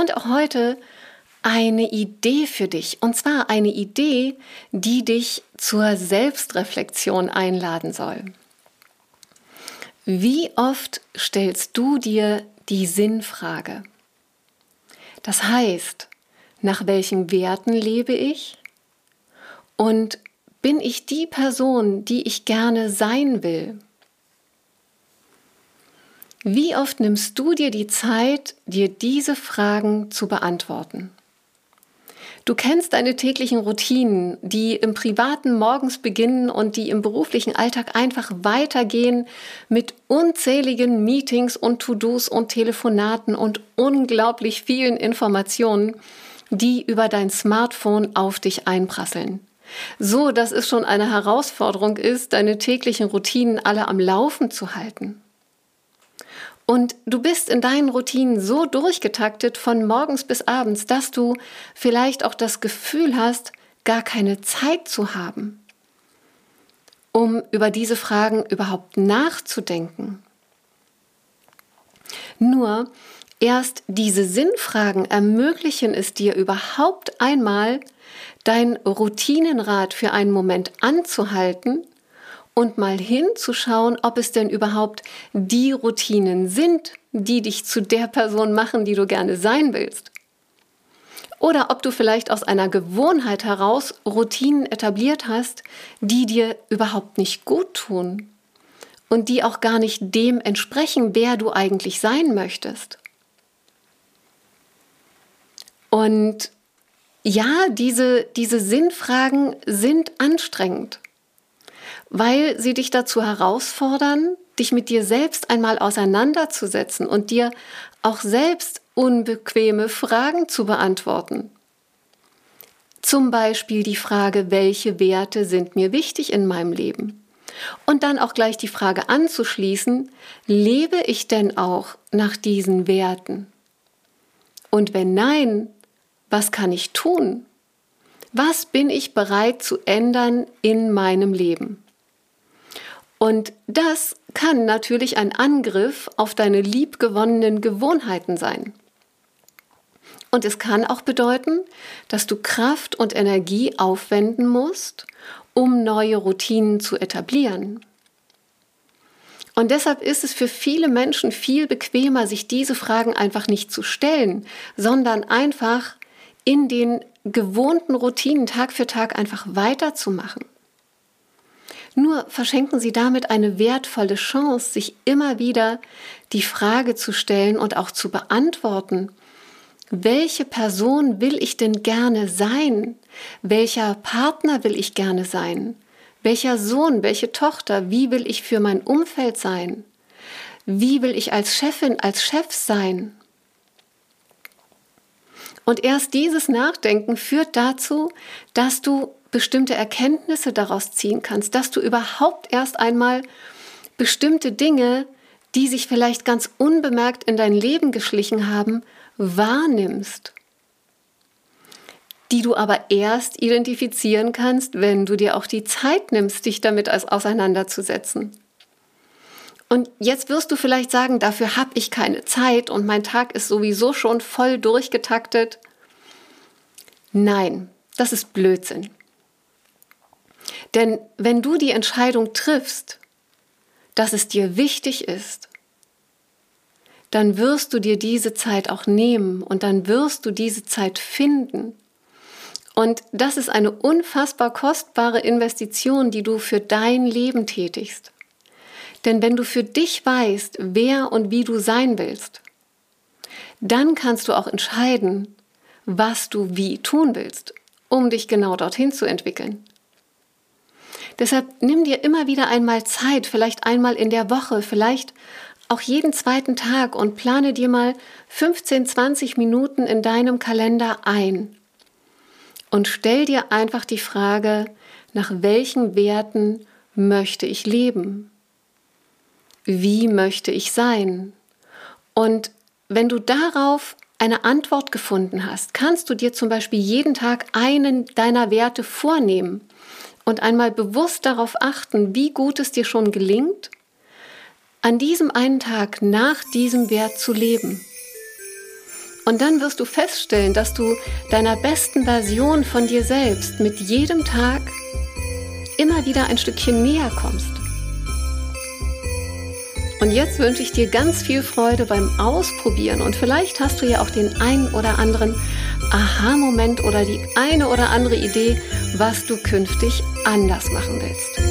Und auch heute eine Idee für dich. Und zwar eine Idee, die dich zur Selbstreflexion einladen soll. Wie oft stellst du dir die Sinnfrage? Das heißt, nach welchen Werten lebe ich? Und bin ich die Person, die ich gerne sein will? Wie oft nimmst du dir die Zeit, dir diese Fragen zu beantworten? Du kennst deine täglichen Routinen, die im privaten morgens beginnen und die im beruflichen Alltag einfach weitergehen mit unzähligen Meetings und To-Dos und Telefonaten und unglaublich vielen Informationen, die über dein Smartphone auf dich einprasseln. So, dass es schon eine Herausforderung ist, deine täglichen Routinen alle am Laufen zu halten. Und du bist in deinen Routinen so durchgetaktet von morgens bis abends, dass du vielleicht auch das Gefühl hast, gar keine Zeit zu haben, um über diese Fragen überhaupt nachzudenken. Nur erst diese Sinnfragen ermöglichen es dir überhaupt einmal, dein Routinenrad für einen Moment anzuhalten und mal hinzuschauen, ob es denn überhaupt die Routinen sind, die dich zu der Person machen, die du gerne sein willst. Oder ob du vielleicht aus einer Gewohnheit heraus Routinen etabliert hast, die dir überhaupt nicht gut tun und die auch gar nicht dem entsprechen, wer du eigentlich sein möchtest. Und ja, diese, diese Sinnfragen sind anstrengend weil sie dich dazu herausfordern, dich mit dir selbst einmal auseinanderzusetzen und dir auch selbst unbequeme Fragen zu beantworten. Zum Beispiel die Frage, welche Werte sind mir wichtig in meinem Leben? Und dann auch gleich die Frage anzuschließen, lebe ich denn auch nach diesen Werten? Und wenn nein, was kann ich tun? Was bin ich bereit zu ändern in meinem Leben? Und das kann natürlich ein Angriff auf deine liebgewonnenen Gewohnheiten sein. Und es kann auch bedeuten, dass du Kraft und Energie aufwenden musst, um neue Routinen zu etablieren. Und deshalb ist es für viele Menschen viel bequemer, sich diese Fragen einfach nicht zu stellen, sondern einfach in den gewohnten Routinen Tag für Tag einfach weiterzumachen. Nur verschenken Sie damit eine wertvolle Chance, sich immer wieder die Frage zu stellen und auch zu beantworten, welche Person will ich denn gerne sein? Welcher Partner will ich gerne sein? Welcher Sohn, welche Tochter, wie will ich für mein Umfeld sein? Wie will ich als Chefin, als Chef sein? Und erst dieses Nachdenken führt dazu, dass du bestimmte Erkenntnisse daraus ziehen kannst, dass du überhaupt erst einmal bestimmte Dinge, die sich vielleicht ganz unbemerkt in dein Leben geschlichen haben, wahrnimmst, die du aber erst identifizieren kannst, wenn du dir auch die Zeit nimmst, dich damit auseinanderzusetzen. Und jetzt wirst du vielleicht sagen, dafür habe ich keine Zeit und mein Tag ist sowieso schon voll durchgetaktet. Nein, das ist Blödsinn. Denn wenn du die Entscheidung triffst, dass es dir wichtig ist, dann wirst du dir diese Zeit auch nehmen und dann wirst du diese Zeit finden. Und das ist eine unfassbar kostbare Investition, die du für dein Leben tätigst. Denn wenn du für dich weißt, wer und wie du sein willst, dann kannst du auch entscheiden, was du wie tun willst, um dich genau dorthin zu entwickeln. Deshalb nimm dir immer wieder einmal Zeit, vielleicht einmal in der Woche, vielleicht auch jeden zweiten Tag und plane dir mal 15, 20 Minuten in deinem Kalender ein. Und stell dir einfach die Frage, nach welchen Werten möchte ich leben? Wie möchte ich sein? Und wenn du darauf eine Antwort gefunden hast, kannst du dir zum Beispiel jeden Tag einen deiner Werte vornehmen und einmal bewusst darauf achten, wie gut es dir schon gelingt, an diesem einen Tag nach diesem Wert zu leben. Und dann wirst du feststellen, dass du deiner besten Version von dir selbst mit jedem Tag immer wieder ein Stückchen näher kommst. Und jetzt wünsche ich dir ganz viel Freude beim Ausprobieren und vielleicht hast du ja auch den einen oder anderen Aha-Moment oder die eine oder andere Idee, was du künftig anders machen willst.